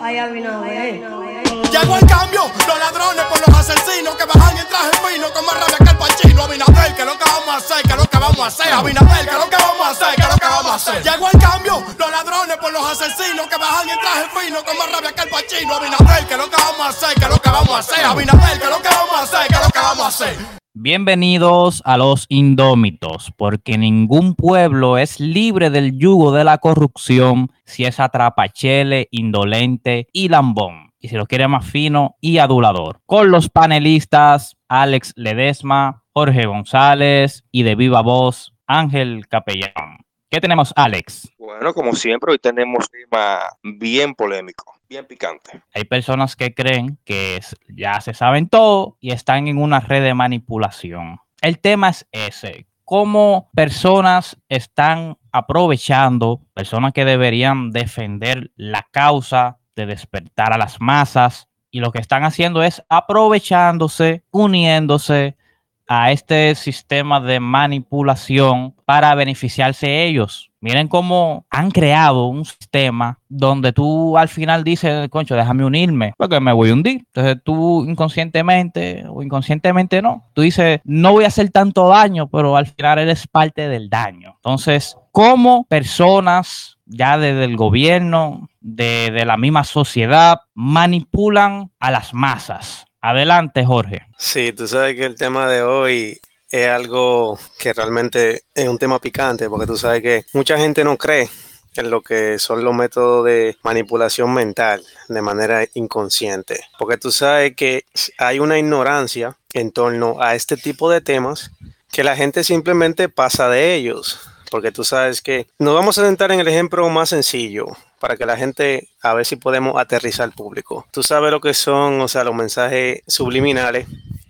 Ay, Abinader. Llegó el cambio, los ladrones por los asesinos que bajan en traje fino con más rabia que el pachino. Abinader, que lo que vamos a hacer, que lo que vamos a hacer. Abinader, que lo que vamos a hacer, que lo que vamos a hacer. Llegó el cambio, los ladrones por los asesinos que bajan en traje fino con más rabia que el pachino. Abinader, que lo que vamos a hacer, que lo que vamos a hacer. Abinader, que lo que vamos a hacer, que lo que vamos a hacer. Bienvenidos a los indómitos, porque ningún pueblo es libre del yugo de la corrupción si es atrapachele, indolente y lambón, y si lo quiere más fino y adulador. Con los panelistas Alex Ledesma, Jorge González y de viva voz Ángel Capellán. ¿Qué tenemos, Alex? Bueno, como siempre, hoy tenemos un tema bien polémico, bien picante. Hay personas que creen que ya se saben todo y están en una red de manipulación. El tema es ese. Cómo personas están aprovechando, personas que deberían defender la causa de despertar a las masas, y lo que están haciendo es aprovechándose, uniéndose a este sistema de manipulación para beneficiarse ellos. Miren cómo han creado un sistema donde tú al final dices, concho, déjame unirme, porque me voy a hundir. Entonces tú inconscientemente o inconscientemente no. Tú dices, no voy a hacer tanto daño, pero al final eres parte del daño. Entonces, ¿cómo personas ya desde el gobierno, de, de la misma sociedad, manipulan a las masas? Adelante, Jorge. Sí, tú sabes que el tema de hoy es algo que realmente es un tema picante, porque tú sabes que mucha gente no cree en lo que son los métodos de manipulación mental de manera inconsciente, porque tú sabes que hay una ignorancia en torno a este tipo de temas que la gente simplemente pasa de ellos, porque tú sabes que nos vamos a sentar en el ejemplo más sencillo para que la gente a ver si podemos aterrizar al público. Tú sabes lo que son, o sea, los mensajes subliminales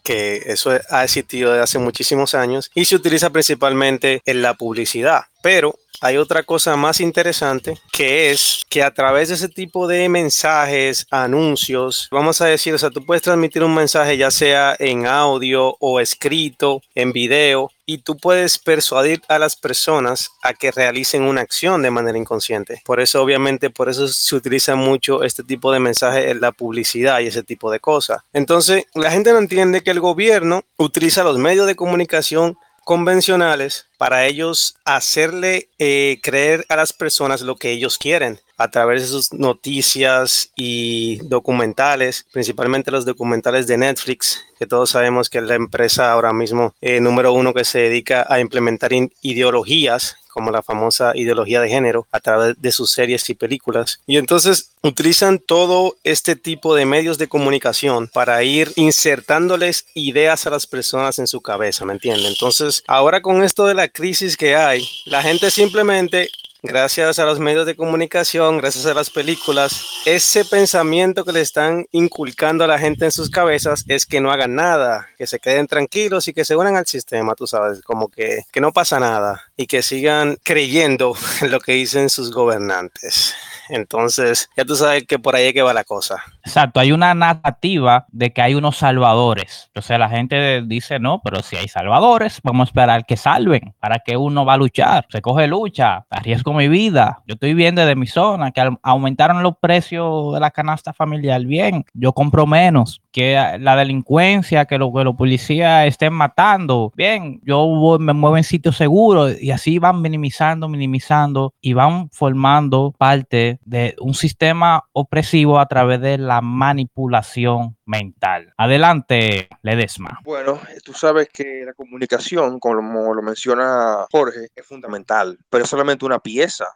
que eso ha existido desde hace muchísimos años y se utiliza principalmente en la publicidad. Pero hay otra cosa más interesante que es que a través de ese tipo de mensajes, anuncios, vamos a decir, o sea, tú puedes transmitir un mensaje ya sea en audio o escrito, en video, y tú puedes persuadir a las personas a que realicen una acción de manera inconsciente. Por eso, obviamente, por eso se utiliza mucho este tipo de mensajes en la publicidad y ese tipo de cosas. Entonces, la gente no entiende que el gobierno utiliza los medios de comunicación convencionales para ellos hacerle eh, creer a las personas lo que ellos quieren a través de sus noticias y documentales, principalmente los documentales de Netflix, que todos sabemos que es la empresa ahora mismo eh, número uno que se dedica a implementar ideologías como la famosa ideología de género a través de sus series y películas. Y entonces utilizan todo este tipo de medios de comunicación para ir insertándoles ideas a las personas en su cabeza, ¿me entienden? Entonces, ahora con esto de la crisis que hay, la gente simplemente gracias a los medios de comunicación, gracias a las películas, ese pensamiento que le están inculcando a la gente en sus cabezas es que no hagan nada, que se queden tranquilos y que se unan al sistema, tú sabes, como que, que no pasa nada y que sigan creyendo en lo que dicen sus gobernantes. Entonces, ya tú sabes que por ahí es que va la cosa. Exacto, hay una narrativa de que hay unos salvadores. O sea, la gente dice, no, pero si hay salvadores, vamos a esperar que salven. ¿Para que uno va a luchar? Se coge lucha, arriesgo mi vida. Yo estoy bien desde mi zona, que aumentaron los precios de la canasta familiar. Bien, yo compro menos. Que la delincuencia, que, lo, que los policías estén matando. Bien, yo voy- me muevo en sitios seguros y así van minimizando, minimizando y van formando parte de un sistema opresivo a través de la manipulación mental. Adelante, Ledesma. Bueno, tú sabes que la comunicación, como lo menciona Jorge, es fundamental, pero es solamente una pieza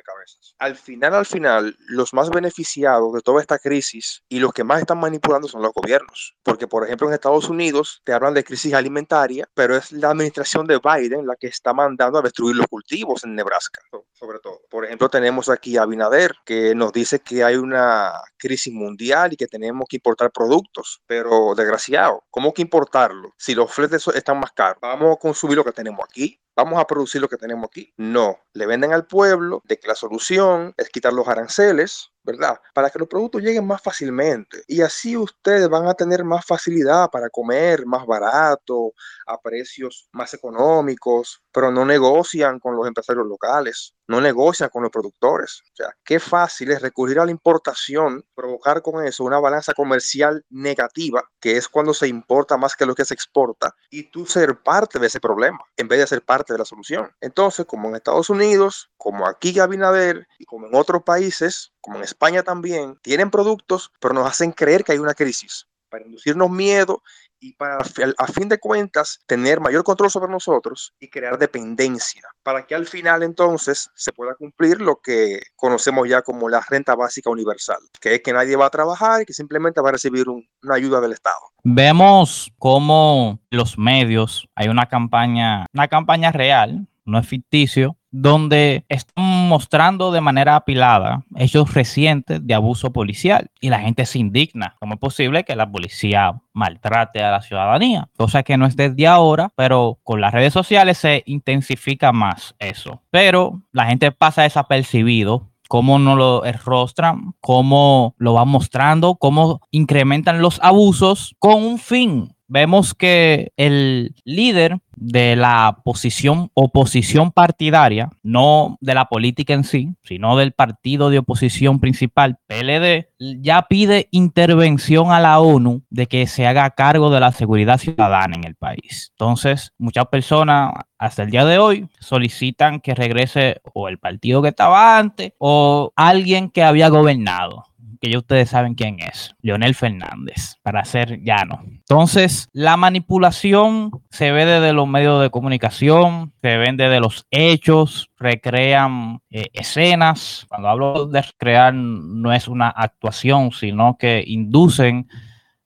rompecabezas. Al final, al final, los más beneficiados de toda esta crisis y los que más están manipulando son los gobiernos. Porque, por ejemplo, en Estados Unidos te hablan de crisis alimentaria, pero es la administración de Biden la que está mandando a destruir los cultivos en Nebraska, so- sobre todo. Por ejemplo, tenemos aquí a Abinader, que nos dice que hay una crisis mundial y que tenemos que importar productos, pero desgraciado, ¿cómo que importarlo? Si los fletes están más caros, vamos a consumir lo que tenemos aquí. Vamos a producir lo que tenemos aquí. No, le venden al pueblo de que la solución es quitar los aranceles ¿verdad? Para que los productos lleguen más fácilmente. Y así ustedes van a tener más facilidad para comer más barato, a precios más económicos, pero no negocian con los empresarios locales, no negocian con los productores. O sea, qué fácil es recurrir a la importación, provocar con eso una balanza comercial negativa, que es cuando se importa más que lo que se exporta, y tú ser parte de ese problema en vez de ser parte de la solución. Entonces, como en Estados Unidos, como aquí Abinader y como en otros países, como en España también, tienen productos, pero nos hacen creer que hay una crisis para inducirnos miedo y para a fin de cuentas tener mayor control sobre nosotros y crear dependencia para que al final entonces se pueda cumplir lo que conocemos ya como la renta básica universal, que es que nadie va a trabajar y que simplemente va a recibir una ayuda del Estado. Vemos cómo los medios, hay una campaña, una campaña real, no es ficticio, donde están mostrando de manera apilada hechos recientes de abuso policial y la gente se indigna. ¿Cómo es posible que la policía maltrate a la ciudadanía? Cosa que no es desde ahora, pero con las redes sociales se intensifica más eso. Pero la gente pasa desapercibido cómo no lo rostran, cómo lo van mostrando, cómo incrementan los abusos con un fin vemos que el líder de la posición oposición partidaria, no de la política en sí, sino del partido de oposición principal, PLD, ya pide intervención a la ONU de que se haga cargo de la seguridad ciudadana en el país. Entonces, muchas personas hasta el día de hoy solicitan que regrese o el partido que estaba antes o alguien que había gobernado que ya ustedes saben quién es, Leonel Fernández, para ser llano. Entonces, la manipulación se ve desde los medios de comunicación, se vende de los hechos, recrean eh, escenas. Cuando hablo de recrear, no es una actuación, sino que inducen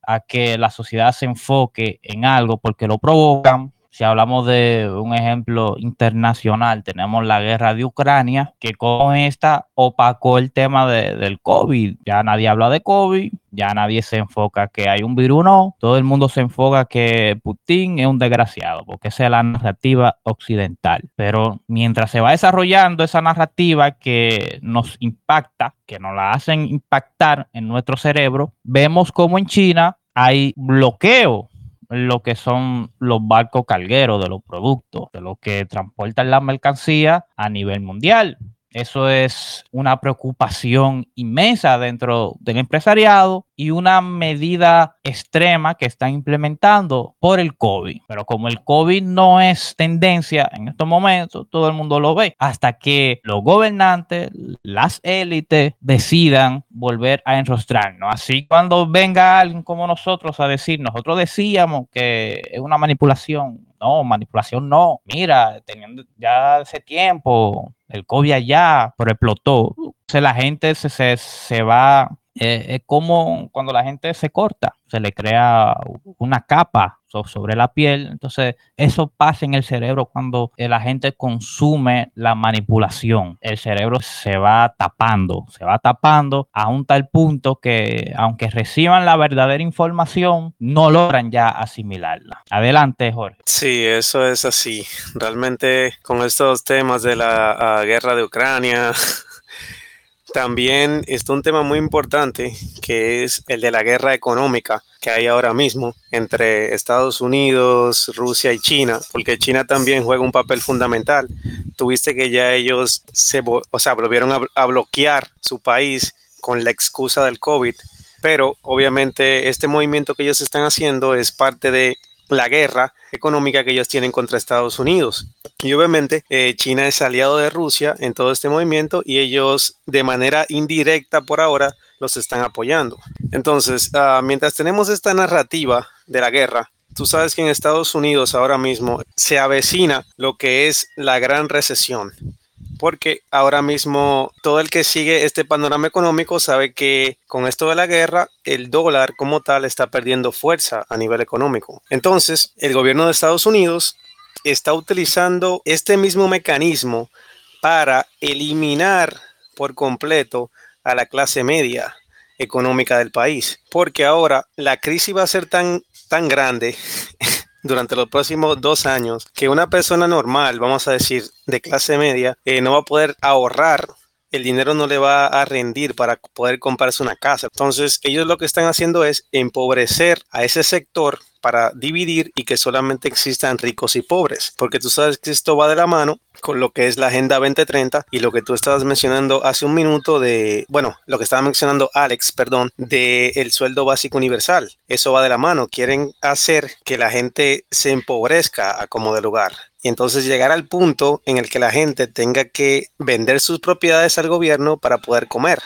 a que la sociedad se enfoque en algo porque lo provocan si hablamos de un ejemplo internacional, tenemos la guerra de Ucrania, que con esta opacó el tema del COVID. Ya nadie habla de COVID, ya nadie se enfoca que hay un virus, no. Todo el mundo se enfoca que Putin es un desgraciado, porque esa es la narrativa occidental. Pero mientras se va desarrollando esa narrativa que nos impacta, que nos la hacen impactar en nuestro cerebro, vemos como en China hay bloqueo lo que son los barcos cargueros de los productos, de los que transportan la mercancía a nivel mundial. Eso es una preocupación inmensa dentro del empresariado y una medida extrema que están implementando por el COVID. Pero como el COVID no es tendencia en estos momentos, todo el mundo lo ve, hasta que los gobernantes, las élites decidan volver a enrostrarnos. Así cuando venga alguien como nosotros a decir, nosotros decíamos que es una manipulación, no, manipulación no. Mira, teniendo ya ese tiempo, el COVID allá, pero explotó. sea, la gente se, se, se va eh, es como cuando la gente se corta, se le crea una capa sobre la piel. Entonces, eso pasa en el cerebro cuando la gente consume la manipulación. El cerebro se va tapando, se va tapando a un tal punto que, aunque reciban la verdadera información, no logran ya asimilarla. Adelante, Jorge. Sí, eso es así. Realmente, con estos temas de la ah, guerra de Ucrania, también está un tema muy importante que es el de la guerra económica que hay ahora mismo entre Estados Unidos, Rusia y China, porque China también juega un papel fundamental. Tuviste que ya ellos se, o sea, volvieron a, a bloquear su país con la excusa del COVID, pero obviamente este movimiento que ellos están haciendo es parte de la guerra económica que ellos tienen contra Estados Unidos. Y obviamente eh, China es aliado de Rusia en todo este movimiento y ellos de manera indirecta por ahora los están apoyando. Entonces, ah, mientras tenemos esta narrativa de la guerra, tú sabes que en Estados Unidos ahora mismo se avecina lo que es la gran recesión porque ahora mismo todo el que sigue este panorama económico sabe que con esto de la guerra, el dólar como tal está perdiendo fuerza a nivel económico. Entonces, el gobierno de Estados Unidos está utilizando este mismo mecanismo para eliminar por completo a la clase media económica del país, porque ahora la crisis va a ser tan, tan grande durante los próximos dos años que una persona normal, vamos a decir, de clase media, eh, no va a poder ahorrar el dinero no le va a rendir para poder comprarse una casa. Entonces, ellos lo que están haciendo es empobrecer a ese sector para dividir y que solamente existan ricos y pobres, porque tú sabes que esto va de la mano con lo que es la Agenda 2030 y lo que tú estabas mencionando hace un minuto de, bueno, lo que estaba mencionando Alex, perdón, de el sueldo básico universal. Eso va de la mano. Quieren hacer que la gente se empobrezca a como de lugar. Y entonces llegar al punto en el que la gente tenga que vender sus propiedades al gobierno para poder comer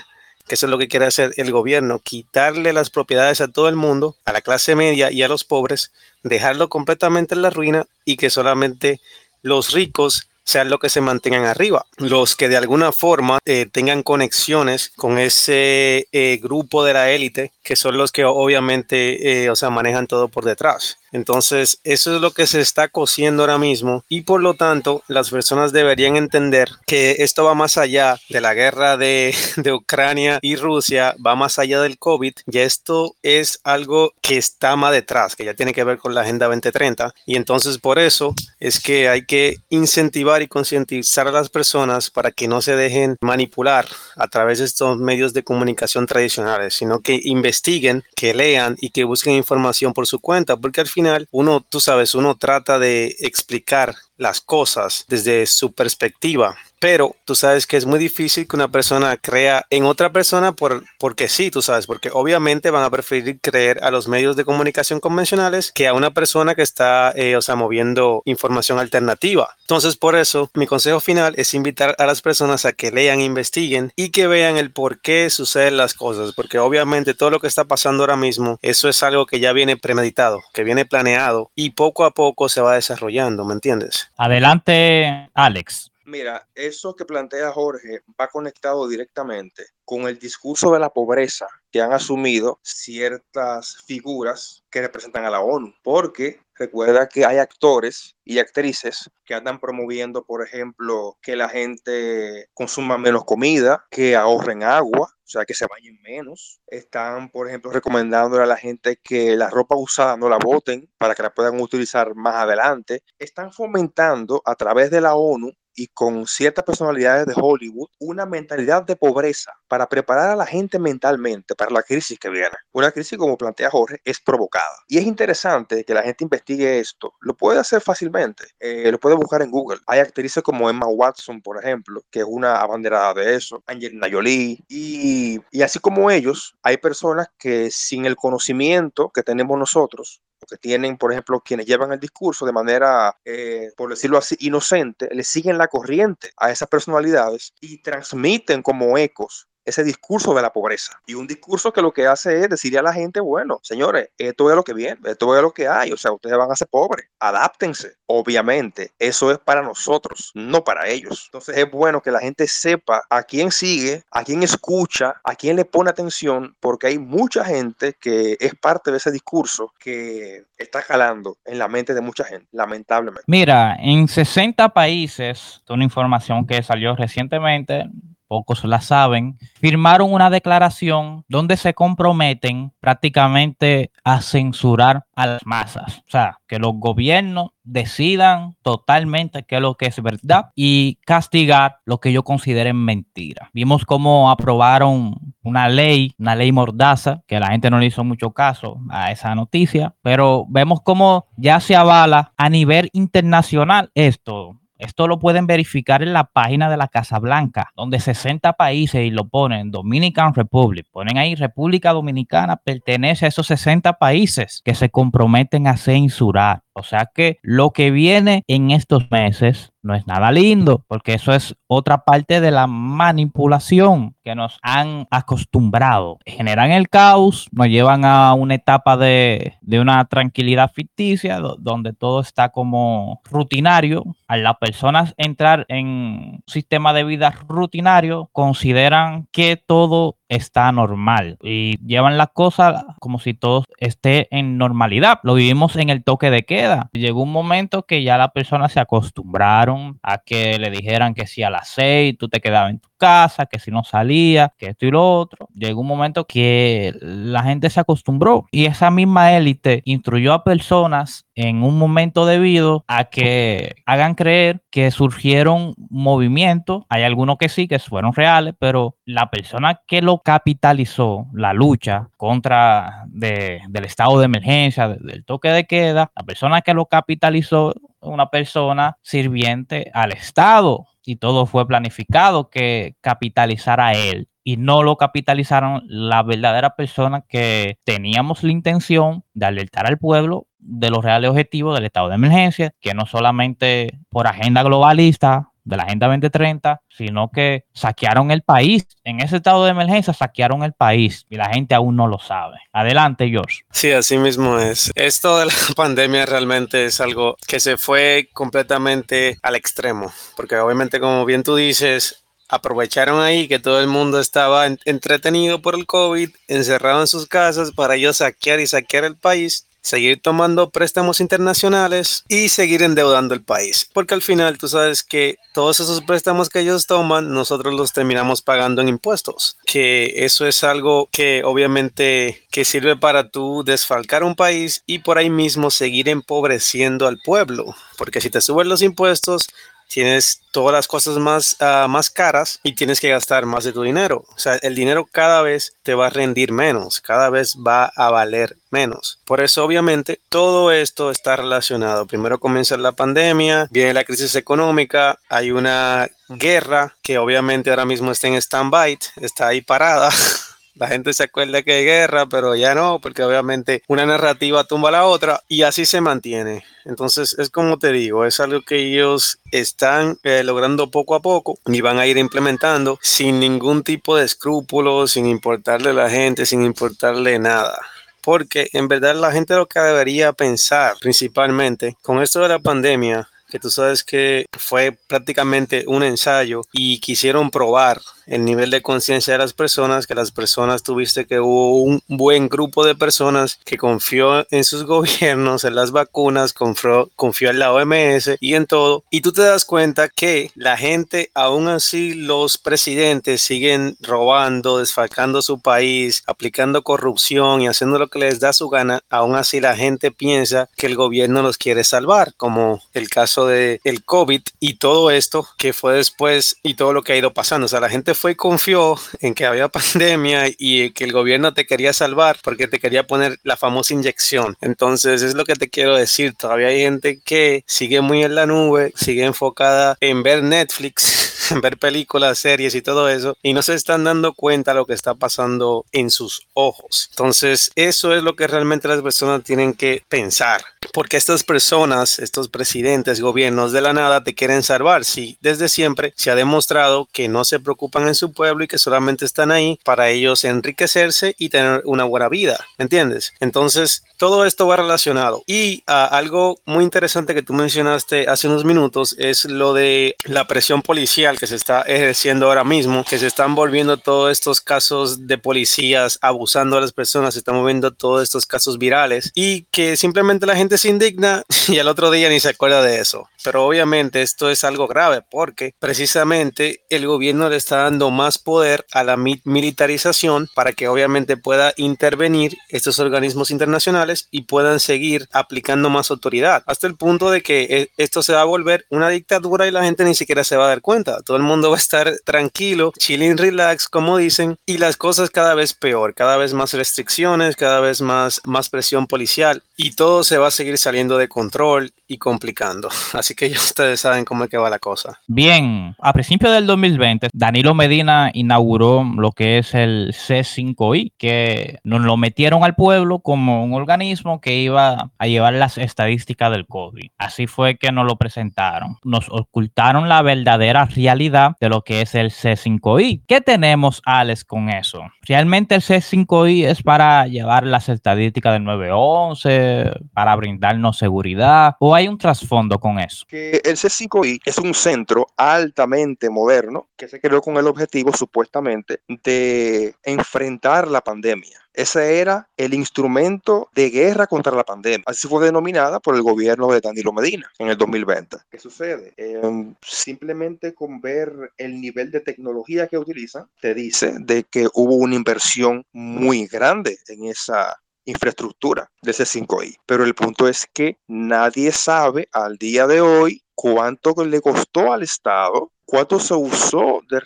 que eso es lo que quiere hacer el gobierno, quitarle las propiedades a todo el mundo, a la clase media y a los pobres, dejarlo completamente en la ruina y que solamente los ricos sean los que se mantengan arriba, los que de alguna forma eh, tengan conexiones con ese eh, grupo de la élite, que son los que obviamente, eh, o sea, manejan todo por detrás. Entonces, eso es lo que se está cociendo ahora mismo y por lo tanto las personas deberían entender que esto va más allá de la guerra de, de Ucrania y Rusia, va más allá del COVID y esto es algo que está más detrás, que ya tiene que ver con la Agenda 2030 y entonces por eso es que hay que incentivar y concientizar a las personas para que no se dejen manipular a través de estos medios de comunicación tradicionales, sino que investiguen, que lean y que busquen información por su cuenta, porque al final final uno, tú sabes, uno trata de explicar las cosas desde su perspectiva pero tú sabes que es muy difícil que una persona crea en otra persona por, porque sí, tú sabes, porque obviamente van a preferir creer a los medios de comunicación convencionales que a una persona que está, eh, o sea, moviendo información alternativa. Entonces, por eso, mi consejo final es invitar a las personas a que lean, investiguen y que vean el por qué suceden las cosas, porque obviamente todo lo que está pasando ahora mismo, eso es algo que ya viene premeditado, que viene planeado y poco a poco se va desarrollando, ¿me entiendes? Adelante, Alex. Mira, eso que plantea Jorge va conectado directamente con el discurso de la pobreza que han asumido ciertas figuras que representan a la ONU, porque recuerda que hay actores y actrices que andan promoviendo, por ejemplo, que la gente consuma menos comida, que ahorren agua, o sea, que se bañen menos. Están, por ejemplo, recomendándole a la gente que la ropa usada no la boten para que la puedan utilizar más adelante. Están fomentando a través de la ONU y con ciertas personalidades de Hollywood una mentalidad de pobreza para preparar a la gente mentalmente para la crisis que viene. Una crisis, como plantea Jorge, es provocada. Y es interesante que la gente investigue esto. Lo puede hacer fácilmente. Eh, lo puede buscar en Google. Hay actrices como Emma Watson, por ejemplo, que es una abanderada de eso. Angelina Jolie. Y, y así como ellos, hay personas que sin el conocimiento que tenemos nosotros, que tienen, por ejemplo, quienes llevan el discurso de manera, eh, por decirlo así, inocente, le siguen la corriente a esas personalidades y transmiten como ecos ese discurso de la pobreza. Y un discurso que lo que hace es decirle a la gente, bueno, señores, esto es lo que viene, esto es lo que hay, o sea, ustedes van a ser pobres, adáptense. Obviamente, eso es para nosotros, no para ellos. Entonces es bueno que la gente sepa a quién sigue, a quién escucha, a quién le pone atención, porque hay mucha gente que es parte de ese discurso que está calando en la mente de mucha gente, lamentablemente. Mira, en 60 países, una información que salió recientemente, pocos la saben, firmaron una declaración donde se comprometen prácticamente a censurar a las masas. O sea, que los gobiernos decidan totalmente qué es lo que es verdad y castigar lo que ellos consideren mentira. Vimos cómo aprobaron una ley, una ley mordaza, que la gente no le hizo mucho caso a esa noticia, pero vemos cómo ya se avala a nivel internacional esto esto lo pueden verificar en la página de la Casa Blanca, donde 60 países y lo ponen Dominican Republic. Ponen ahí República Dominicana pertenece a esos 60 países que se comprometen a censurar. O sea que lo que viene en estos meses no es nada lindo, porque eso es otra parte de la manipulación que nos han acostumbrado. Generan el caos, nos llevan a una etapa de, una tranquilidad ficticia, donde todo está como rutinario. A las personas entrar en un sistema de vida rutinario, consideran que todo está normal y llevan las cosas como si todo esté en normalidad. Lo vivimos en el toque de queda. Llegó un momento que ya las personas se acostumbraron a que le dijeran que si a las seis tú te quedabas en tu casa, que si no salía, que esto y lo otro. Llegó un momento que la gente se acostumbró y esa misma élite instruyó a personas en un momento debido a que hagan creer que surgieron movimientos, hay algunos que sí, que fueron reales, pero la persona que lo capitalizó, la lucha contra del estado de emergencia, del toque de queda, la persona que lo capitalizó, una persona sirviente al Estado. Y todo fue planificado que capitalizara él. Y no lo capitalizaron la verdadera persona que teníamos la intención de alertar al pueblo de los reales objetivos del estado de emergencia, que no solamente por agenda globalista de la Agenda 2030, sino que saquearon el país. En ese estado de emergencia saquearon el país y la gente aún no lo sabe. Adelante, George. Sí, así mismo es. Esto de la pandemia realmente es algo que se fue completamente al extremo, porque obviamente como bien tú dices, aprovecharon ahí que todo el mundo estaba entretenido por el COVID, encerrado en sus casas para ellos saquear y saquear el país, seguir tomando préstamos internacionales y seguir endeudando el país. Porque al final tú sabes que todos esos préstamos que ellos toman, nosotros los terminamos pagando en impuestos. Que eso es algo que obviamente que sirve para tú desfalcar un país y por ahí mismo seguir empobreciendo al pueblo. Porque si te suben los impuestos, tienes todas las cosas más, ah, más caras y tienes que gastar más de tu dinero. O sea, el dinero cada vez te va a rendir menos, cada vez va a valer menos. Por eso, obviamente, todo esto está relacionado. Primero comienza la pandemia, viene la crisis económica, hay una guerra que obviamente ahora mismo está en stand-by, está ahí parada. La gente se acuerda que hay guerra, pero ya no, porque obviamente una narrativa tumba la otra y así se mantiene. Entonces es como te digo, es algo que ellos están eh, logrando poco a poco y van a ir implementando sin ningún tipo de escrúpulos, sin importarle a la gente, sin importarle nada porque en verdad la gente lo que debería pensar principalmente con esto de la pandemia, que tú sabes que fue prácticamente un ensayo y quisieron probar el nivel de conciencia de las personas, que las personas tuviste que hubo un buen grupo de personas que confió en sus gobiernos, en las vacunas, confió, confió en la OMS y en todo. Y tú te das cuenta que la gente, aún así los presidentes siguen robando, desfalcando su país, aplicando corrupción y haciendo lo que les da su gana, aún así la gente piensa que el gobierno los quiere salvar, como el caso de el COVID y todo esto que fue después y todo lo que ha ido pasando. O sea, la gente fue y confió en que había pandemia y que el gobierno te quería salvar porque te quería poner la famosa inyección. Entonces, es lo que te quiero decir. Todavía hay gente que sigue muy en la nube, sigue enfocada en ver Netflix, ver películas, series y todo eso, y no se están dando cuenta de lo que está pasando en sus ojos. Entonces, eso es lo que realmente las personas tienen que pensar. Porque estas personas, estos presidentes, gobiernos de la nada te quieren salvar. Si desde siempre se ha demostrado que no se preocupan en su pueblo y que solamente están ahí para ellos enriquecerse y tener una buena vida. ¿Me entiendes? Entonces, todo esto va relacionado. Y ah, algo muy interesante que tú mencionaste hace unos minutos es lo de la presión policial que se está ejerciendo ahora mismo, que se están volviendo todos estos casos de policías abusando a las personas, se están moviendo todos estos casos virales y que simplemente la gente se indigna y al otro día ni se acuerda de eso. Pero obviamente esto es algo grave porque precisamente el gobierno le está dando más poder a la militarización para que obviamente pueda intervenir estos organismos internacionales y puedan seguir aplicando más autoridad hasta el punto de que eh, esto se va a volver una dictadura y la gente ni siquiera se va a dar cuenta. Todo el mundo va a estar tranquilo, chilling, relax, como dicen, y las cosas cada vez peor, cada vez más restricciones, cada vez más, más presión policial y todo se va a seguir saliendo de control y complicando. Así que ya ustedes saben cómo es que va la cosa. Bien, a principios del 2020, Danilo Medina inauguró lo que es el C5I, que nos lo metieron al pueblo como un organismo que iba a llevar las estadísticas del COVID. Así fue que nos lo presentaron. Nos ocultaron la verdadera realidad de lo que es el C5I. ¿Qué tenemos, Alex, con eso? Realmente el C5I es para llevar las estadísticas del 911, para brindarnos seguridad, o hay un trasfondo con eso. Que el C5I es un centro altamente moderno que se creó con el objetivo supuestamente de enfrentar la pandemia. Ese era el instrumento de guerra contra la pandemia. Así fue denominada por el gobierno de Danilo Medina en el 2020. ¿Qué sucede? Em, simplemente con ver el nivel de tecnología que utilizan, te dice de que hubo una inversión muy grande en esa infraestructura de ese 5I. Pero el punto es que nadie sabe al día de hoy cuánto le costó al Estado cuánto se usó de,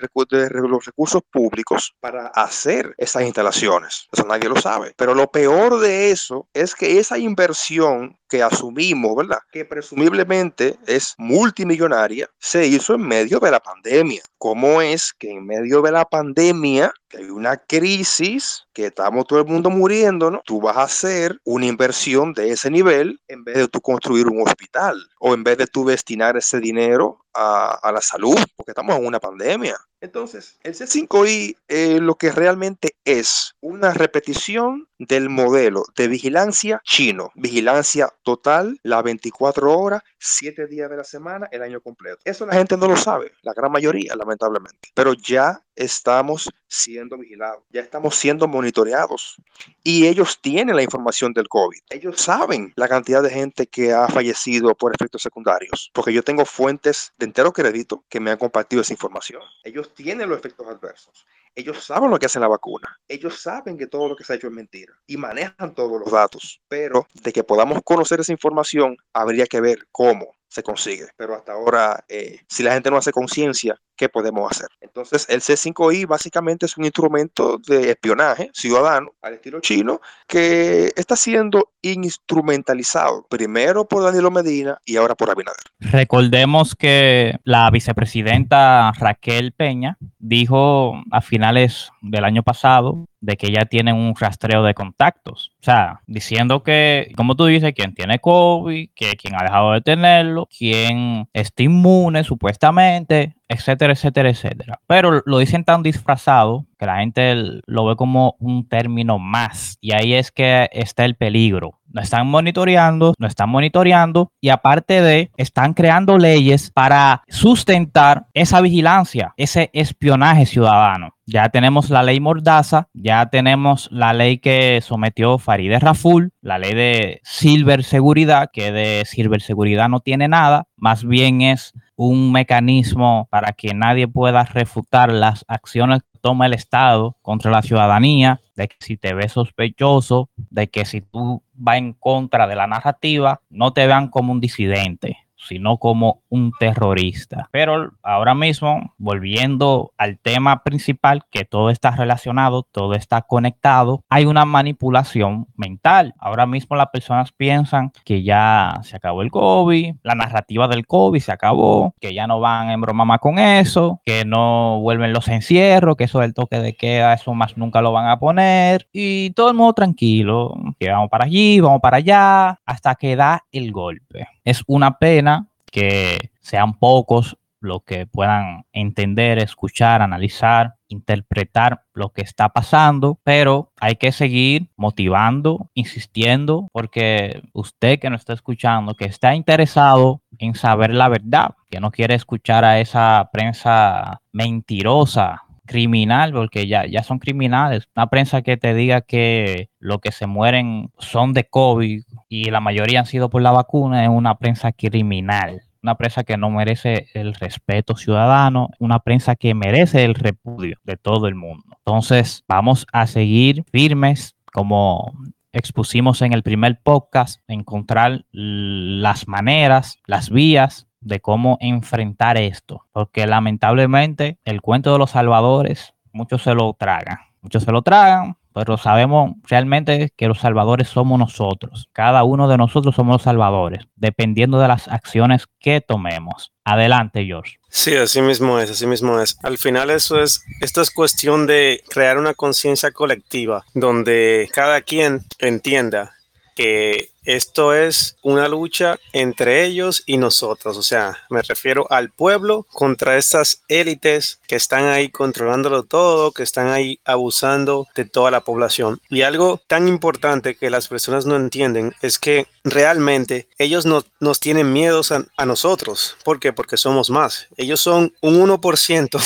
los recursos públicos para hacer esas instalaciones. Eso nadie lo sabe. Pero lo peor de eso es que esa inversión que asumimos, ¿verdad? Que presumiblemente es multimillonaria, se hizo en medio de la pandemia. ¿Cómo es que en medio de la pandemia, que hay una crisis, que estamos todo el mundo muriendo, ¿no? Tú vas a hacer una inversión de ese nivel en vez de tú construir un hospital o en vez de tú destinar ese dinero a, a la salud, porque estamos en una pandemia. Entonces, el C5I eh, lo que realmente es una repetición del modelo de vigilancia chino. Vigilancia total, las 24 horas, 7 días de la semana, el año completo. Eso la gente no lo sabe, la gran mayoría, lamentablemente. Pero ya estamos siendo vigilados, ya estamos siendo monitoreados y ellos tienen la información del COVID. Ellos saben la cantidad de gente que ha fallecido por efectos secundarios, porque yo tengo fuentes de entero crédito que me han compartido esa información. Ellos tienen los efectos adversos. Ellos saben lo que hace la vacuna. Ellos saben que todo lo que se ha hecho es mentira y manejan todos los datos. Pero de que podamos conocer esa información, habría que ver cómo se consigue. Pero hasta ahora, eh, si la gente no hace conciencia, ¿qué podemos hacer? Entonces, el C5I básicamente es un instrumento de espionaje ciudadano al estilo chino que está siendo instrumentalizado primero por Danilo Medina y ahora por Abinader. Recordemos que la vicepresidenta Raquel Peña dijo a finales del año pasado de que ya tienen un rastreo de contactos. O sea, diciendo que, como tú dices, quien tiene COVID, que quien ha dejado de tenerlo, quien está inmune supuestamente, etcétera, etcétera, etcétera. Pero lo dicen tan disfrazado que la gente lo ve como un término más. Y ahí es que está el peligro. No están monitoreando, no están monitoreando y aparte de, están creando leyes para sustentar esa vigilancia, ese espionaje ciudadano. Ya tenemos la ley Mordaza, ya tenemos la ley que sometió Farideh Raful, la ley de ciberseguridad, que de ciberseguridad no tiene nada, más bien es un mecanismo para que nadie pueda refutar las acciones que toma el Estado contra la ciudadanía, de que si te ves sospechoso, de que si tú vas en contra de la narrativa, no te vean como un disidente sino como un terrorista. Pero ahora mismo, volviendo al tema principal, que todo está relacionado, todo está conectado, hay una manipulación mental. Ahora mismo las personas piensan que ya se acabó el COVID, la narrativa del COVID se acabó, que ya no van en broma más con eso, que no vuelven los encierros, que eso del toque de queda, eso más nunca lo van a poner. Y todo el mundo tranquilo, que vamos para allí, vamos para allá, hasta que da el golpe. Es una pena que sean pocos los que puedan entender, escuchar, analizar, interpretar lo que está pasando, pero hay que seguir motivando, insistiendo, porque usted que nos está escuchando, que está interesado en saber la verdad, que no quiere escuchar a esa prensa mentirosa, criminal, porque ya, ya son criminales. Una prensa que te diga que lo que se mueren son de COVID y la mayoría han sido por la vacuna es una prensa criminal. Una prensa que no merece el respeto ciudadano, una prensa que merece el repudio de todo el mundo. Entonces, vamos a seguir firmes como expusimos en el primer podcast, encontrar las maneras, las vías de cómo enfrentar esto, porque lamentablemente el cuento de los salvadores, muchos se lo tragan, muchos se lo tragan, pero sabemos realmente que los salvadores somos nosotros. Cada uno de nosotros somos los salvadores, dependiendo de las acciones que tomemos. Adelante, George. Sí, así mismo es, así mismo es. Al final eso es, esto es cuestión de crear una conciencia colectiva donde cada quien entienda que esto es una lucha entre ellos y nosotros, o sea, me refiero al pueblo contra estas élites que están ahí controlándolo todo, que están ahí abusando de toda la población. Y algo tan importante que las personas no entienden es que realmente ellos no, nos tienen miedos a, a nosotros. ¿Por qué? Porque somos más. Ellos son un 1%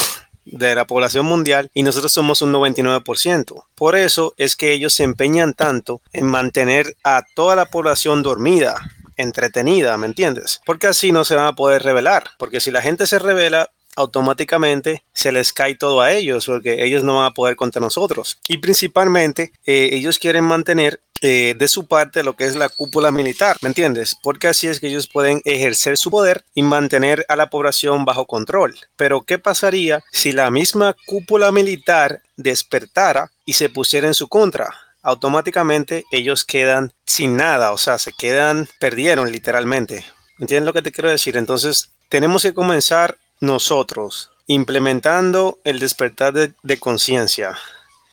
de la población mundial y nosotros somos un 99%. Por eso es que ellos se empeñan tanto en mantener a toda la población dormida, entretenida, ¿me entiendes? Porque así no se van a poder revelar, porque si la gente se revela, automáticamente se les cae todo a ellos, porque ellos no van a poder contra nosotros. Y principalmente, eh, ellos quieren mantener eh, de su parte lo que es la cúpula militar, ¿me entiendes? Porque así es que ellos pueden ejercer su poder y mantener a la población bajo control. Pero ¿qué pasaría si la misma cúpula militar despertara y se pusiera en su contra? Automáticamente ellos quedan sin nada, o sea, se quedan, perdieron literalmente. ¿Entiendes lo que te quiero decir? Entonces, tenemos que comenzar nosotros implementando el despertar de, conciencia,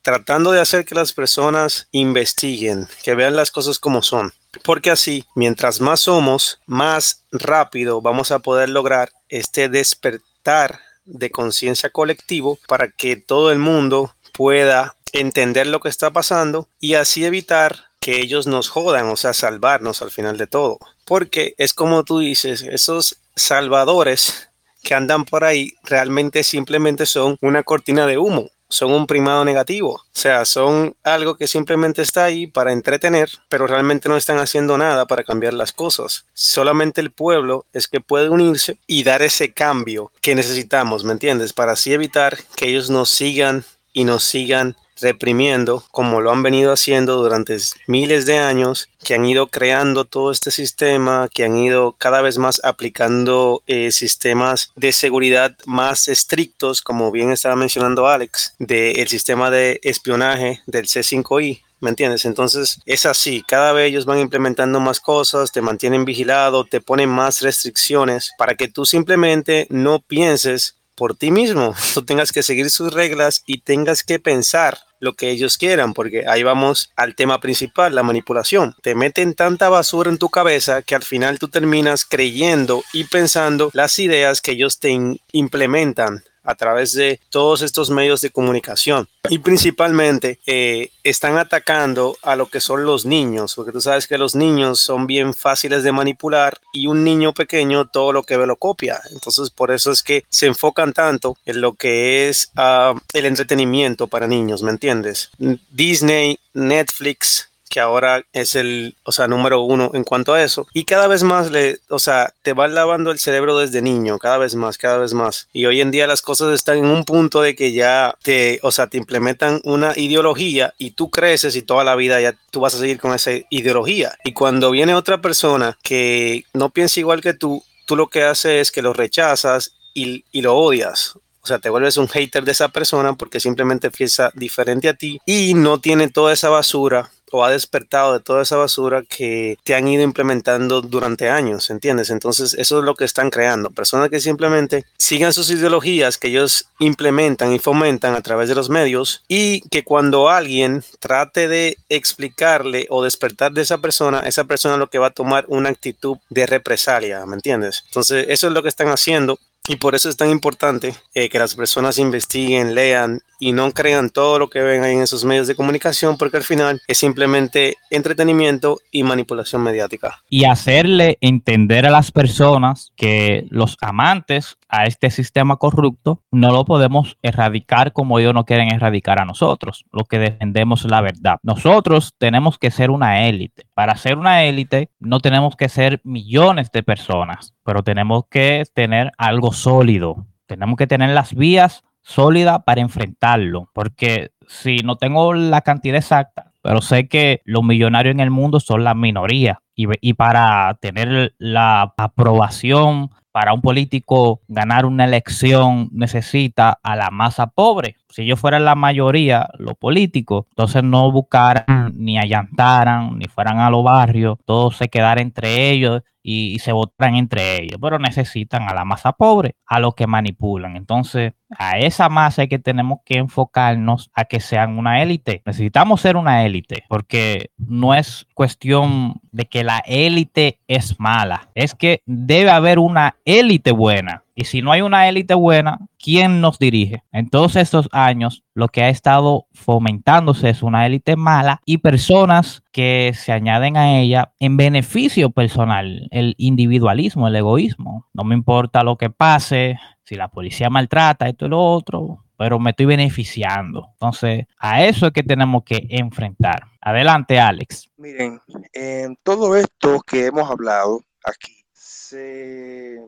tratando de hacer que las personas investiguen, que vean las cosas como son. Porque así, mientras más somos, más rápido vamos a poder lograr este despertar de conciencia colectivo para que todo el mundo pueda entender lo que está pasando y así evitar que ellos nos jodan, o sea, salvarnos al final de todo. Porque es como tú dices, esos salvadores que andan por ahí realmente simplemente son una cortina de humo, son un primado negativo, o sea, son algo que simplemente está ahí para entretener, pero realmente no están haciendo nada para cambiar las cosas. Solamente el pueblo es que puede unirse y dar ese cambio que necesitamos, ¿me entiendes? Para así evitar que ellos nos sigan y nos sigan reprimiendo como lo han venido haciendo durante miles de años, que han ido creando todo este sistema, que han ido cada vez más aplicando eh, sistemas de seguridad más estrictos, como bien estaba mencionando Alex, del sistema de espionaje del C5I. ¿Me entiendes? Entonces es así, cada vez ellos van implementando más cosas, te mantienen vigilado, te ponen más restricciones para que tú simplemente no pienses por ti mismo. Tú tengas que seguir sus reglas y tengas que pensar lo que ellos quieran, porque ahí vamos al tema principal, la manipulación. Te meten tanta basura en tu cabeza que al final tú terminas creyendo y pensando las ideas que ellos te implementan a través de todos estos medios de comunicación. Y principalmente eh, están atacando a lo que son los niños, porque tú sabes que los niños son bien fáciles de manipular y un niño pequeño todo lo que ve lo copia. Entonces por eso es que se enfocan tanto en lo que es ah, el entretenimiento para niños, ¿me entiendes? Disney, Netflix, que ahora es el, o sea, número uno en cuanto a eso. Y cada vez más le, o sea, te va lavando el cerebro desde niño, cada vez más, cada vez más. Y hoy en día las cosas están en un punto de que ya te, o sea, te implementan una ideología y tú creces y toda la vida ya tú vas a seguir con esa ideología. Y cuando viene otra persona que no piensa igual que tú, tú lo que haces es que lo rechazas y, y lo odias. O sea, te vuelves un hater de esa persona porque simplemente piensa diferente a ti y no tiene toda esa basura o ha despertado de toda esa basura que te han ido implementando durante años, ¿entiendes? Entonces eso es lo que están creando, personas que simplemente sigan sus ideologías que ellos implementan y fomentan a través de los medios y que cuando alguien trate de explicarle o despertar de esa persona, esa persona lo que va a tomar una actitud de represalia, ¿me entiendes? Entonces eso es lo que están haciendo y por eso es tan importante eh, que las personas investiguen, lean y no crean todo lo que ven ahí en esos medios de comunicación, porque al final es simplemente entretenimiento y manipulación mediática. Y hacerle entender a las personas que los amantes a este sistema corrupto no lo podemos erradicar como ellos no quieren erradicar a nosotros, lo que defendemos la verdad. Nosotros tenemos que ser una élite. Para ser una élite no tenemos que ser millones de personas, pero tenemos que tener algo sólido. Tenemos que tener las vías sólidas para enfrentarlo, porque si no tengo la cantidad exacta, pero sé que los millonarios en el mundo son la minoría y, y para tener la aprobación para un político ganar una elección necesita a la masa pobre. Si ellos fueran la mayoría, los políticos, entonces no buscaran ni allantaran, ni fueran a los barrios, todos se quedaran entre ellos y, se votaran entre ellos, pero necesitan a la masa pobre, a los que manipulan. Entonces, a esa masa es que tenemos que enfocarnos a que sean una élite. Necesitamos ser una élite, porque no es cuestión de que la élite es mala, es que debe haber una élite buena. Y si no hay una élite buena, ¿quién nos dirige? En todos estos años, lo que ha estado fomentándose es una élite mala y personas que se añaden a ella en beneficio personal, el individualismo, el egoísmo. No me importa lo que pase, si la policía maltrata, esto y lo otro, pero me estoy beneficiando. Entonces, a eso es que tenemos que enfrentar. Adelante, Alex. Miren, en todo esto que hemos hablado aquí, se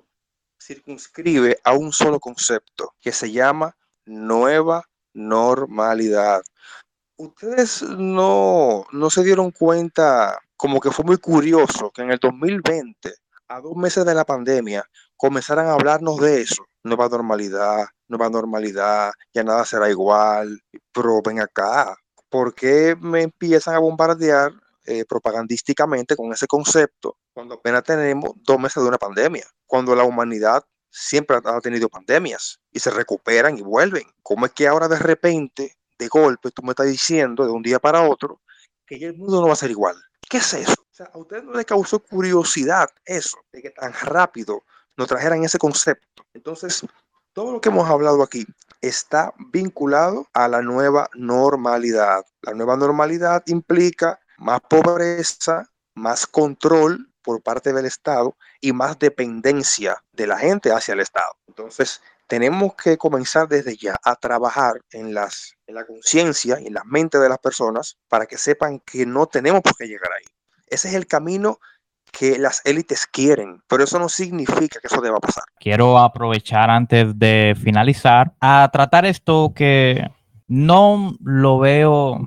circunscribe a un solo concepto que se llama nueva normalidad. Ustedes no, no se dieron cuenta, como que fue muy curioso que en el 2020, a dos meses de la pandemia, comenzaran a hablarnos de eso. Nueva normalidad, nueva normalidad, ya nada será igual. Pero ven acá, ¿por qué me empiezan a bombardear eh, propagandísticamente con ese concepto cuando apenas tenemos dos meses de una pandemia? Cuando la humanidad siempre ha tenido pandemias y se recuperan y vuelven. ¿Cómo es que ahora de repente, de golpe, tú me estás diciendo de un día para otro que ya el mundo no va a ser igual? ¿Qué es eso? O sea, a usted no le causó curiosidad eso, de que tan rápido nos trajeran ese concepto. Entonces, todo lo que hemos hablado aquí está vinculado a la nueva normalidad. La nueva normalidad implica más pobreza, más control por parte del Estado y más dependencia de la gente hacia el Estado. Entonces, tenemos que comenzar desde ya a trabajar en, las, en la conciencia y en la mente de las personas para que sepan que no tenemos por qué llegar ahí. Ese es el camino que las élites quieren, pero eso no significa que eso deba pasar. Quiero aprovechar antes de finalizar a tratar esto que no lo veo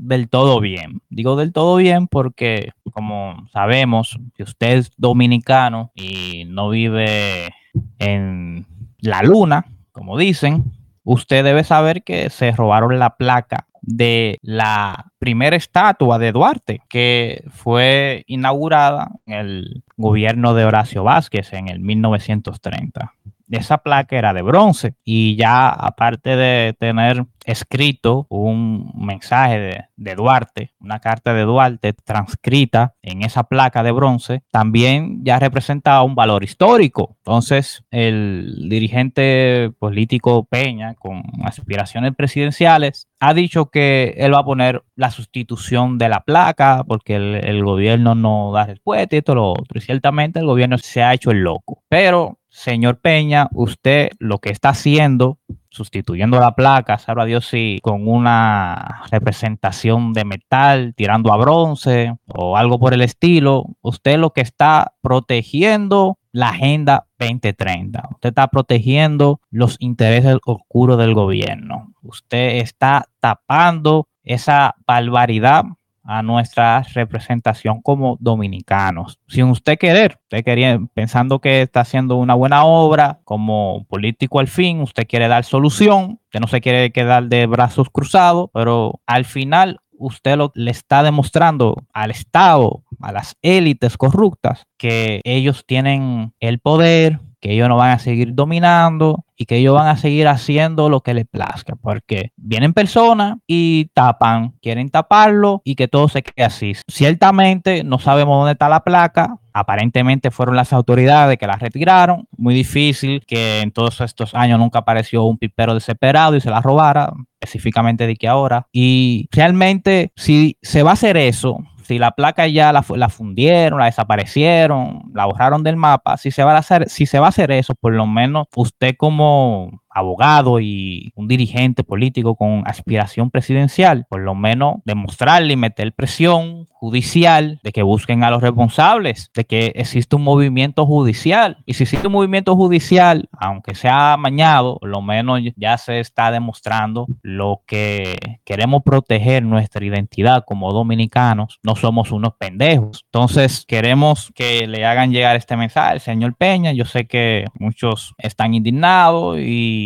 del todo bien. Digo del todo bien porque, como sabemos, si usted es dominicano y no vive en la luna, como dicen, usted debe saber que se robaron la placa de la primera estatua de Duarte, que fue inaugurada en el gobierno de Horacio Vázquez en el 1930 esa placa era de bronce y ya aparte de tener escrito un mensaje de, de, Duarte, una carta de Duarte transcrita en esa placa de bronce, también ya representaba un valor histórico. Entonces, el dirigente político Peña, con aspiraciones presidenciales, ha dicho que él va a poner la sustitución de la placa porque el, el gobierno no da respuesta y todo lo otro. Y ciertamente el gobierno se ha hecho el loco. Pero señor Peña, usted lo que está haciendo, sustituyendo la placa, sabrá Dios si con una representación de metal, tirando a bronce o algo por el estilo, usted lo que está protegiendo la agenda 2030. Usted está protegiendo los intereses oscuros del gobierno. Usted está tapando esa barbaridad a nuestra representación como dominicanos. Sin usted querer, usted quería, pensando que está haciendo una buena obra como político al fin, usted quiere dar solución, usted no se quiere quedar de brazos cruzados, pero al final usted lo, le está demostrando al Estado, a las élites corruptas, que ellos tienen el poder, que ellos no van a seguir dominando y que ellos van a seguir haciendo lo que les plazca, porque vienen personas y tapan, quieren taparlo y que todo se quede así. Ciertamente no sabemos dónde está la placa, aparentemente fueron las autoridades que la retiraron, muy difícil que en todos estos años nunca apareció un pipero desesperado y se la robara, específicamente de que ahora. Y realmente si se va a hacer eso, si la placa ya la, la, fundieron, la desaparecieron, la borraron del mapa, si se va a hacer, si se va a hacer eso, por lo menos usted como abogado y un dirigente político con aspiración presidencial, por lo menos demostrarle y meter presión judicial de que busquen a los responsables, de que existe un movimiento judicial. Y si existe un movimiento judicial, aunque sea amañado, por lo menos ya se está demostrando lo que queremos proteger nuestra identidad como dominicanos. No somos unos pendejos. Entonces, queremos que le hagan llegar este mensaje señor Peña. Yo sé que muchos están indignados y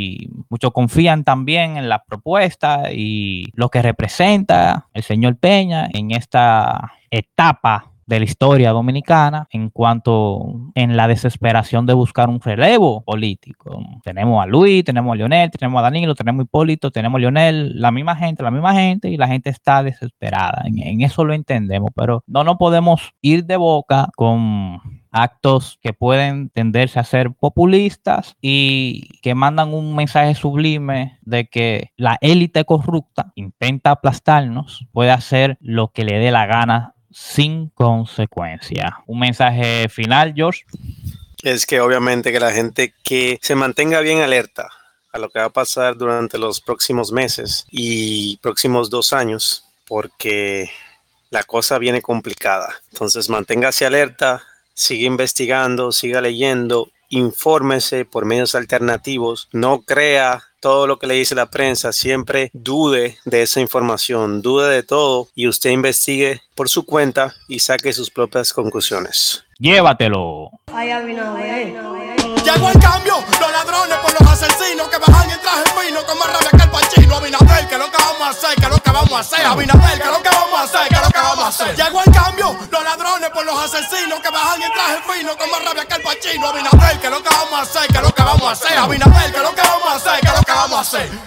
muchos confían también en la propuesta y lo que representa el señor Peña en esta etapa de la historia dominicana en cuanto en la desesperación de buscar un relevo político. Tenemos a Luis, tenemos a Leonel, tenemos a Danilo, tenemos a Hipólito, tenemos a Leonel, la misma gente, la misma gente y la gente está desesperada. En, en eso lo entendemos, pero no nos podemos ir de boca con actos que pueden tenderse a ser populistas y que mandan un mensaje sublime de que la élite corrupta intenta aplastarnos, puede hacer lo que le dé la gana sin consecuencia. Un mensaje final, George. Es que obviamente que la gente que se mantenga bien alerta a lo que va a pasar durante los próximos meses y próximos dos años, porque la cosa viene complicada. Entonces manténgase alerta, siga investigando, siga leyendo, infórmese por medios alternativos, no crea todo lo que le dice la prensa, siempre dude de esa información, dude de todo y usted investigue por su cuenta y saque sus propias conclusiones. Llévatelo. Ay, Llegó el cambio, los ladrones por los asesinos que bajan en traje fino con más rabia que el pachino. Abinader, que lo que vamos a hacer, que lo que vamos a hacer. Abinader, que lo que vamos a hacer, que lo que vamos a hacer. Llegó el cambio, los ladrones por los asesinos que bajan en traje fino con más rabia que el pachino. Abinader, que lo que vamos a hacer, que lo que vamos a hacer. Abinader, que lo que vamos a hacer, que lo que vamos a hacer.